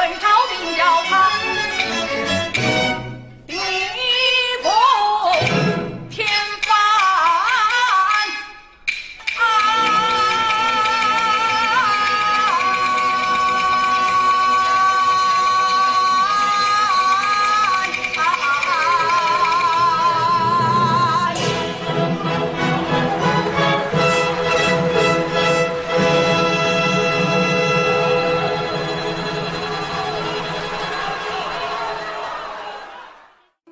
本朝定要他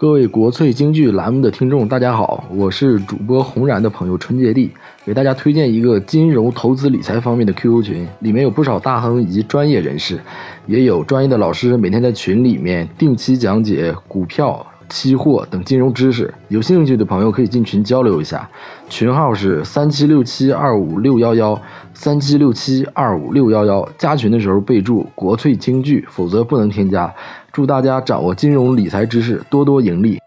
各位国粹京剧栏目的听众，大家好，我是主播红然的朋友春姐弟，给大家推荐一个金融投资理财方面的 QQ 群，里面有不少大亨以及专业人士，也有专业的老师每天在群里面定期讲解股票、期货等金融知识，有兴趣的朋友可以进群交流一下，群号是三七六七二五六幺幺三七六七二五六幺幺，加群的时候备注国粹京剧，否则不能添加。祝大家掌握金融理财知识，多多盈利。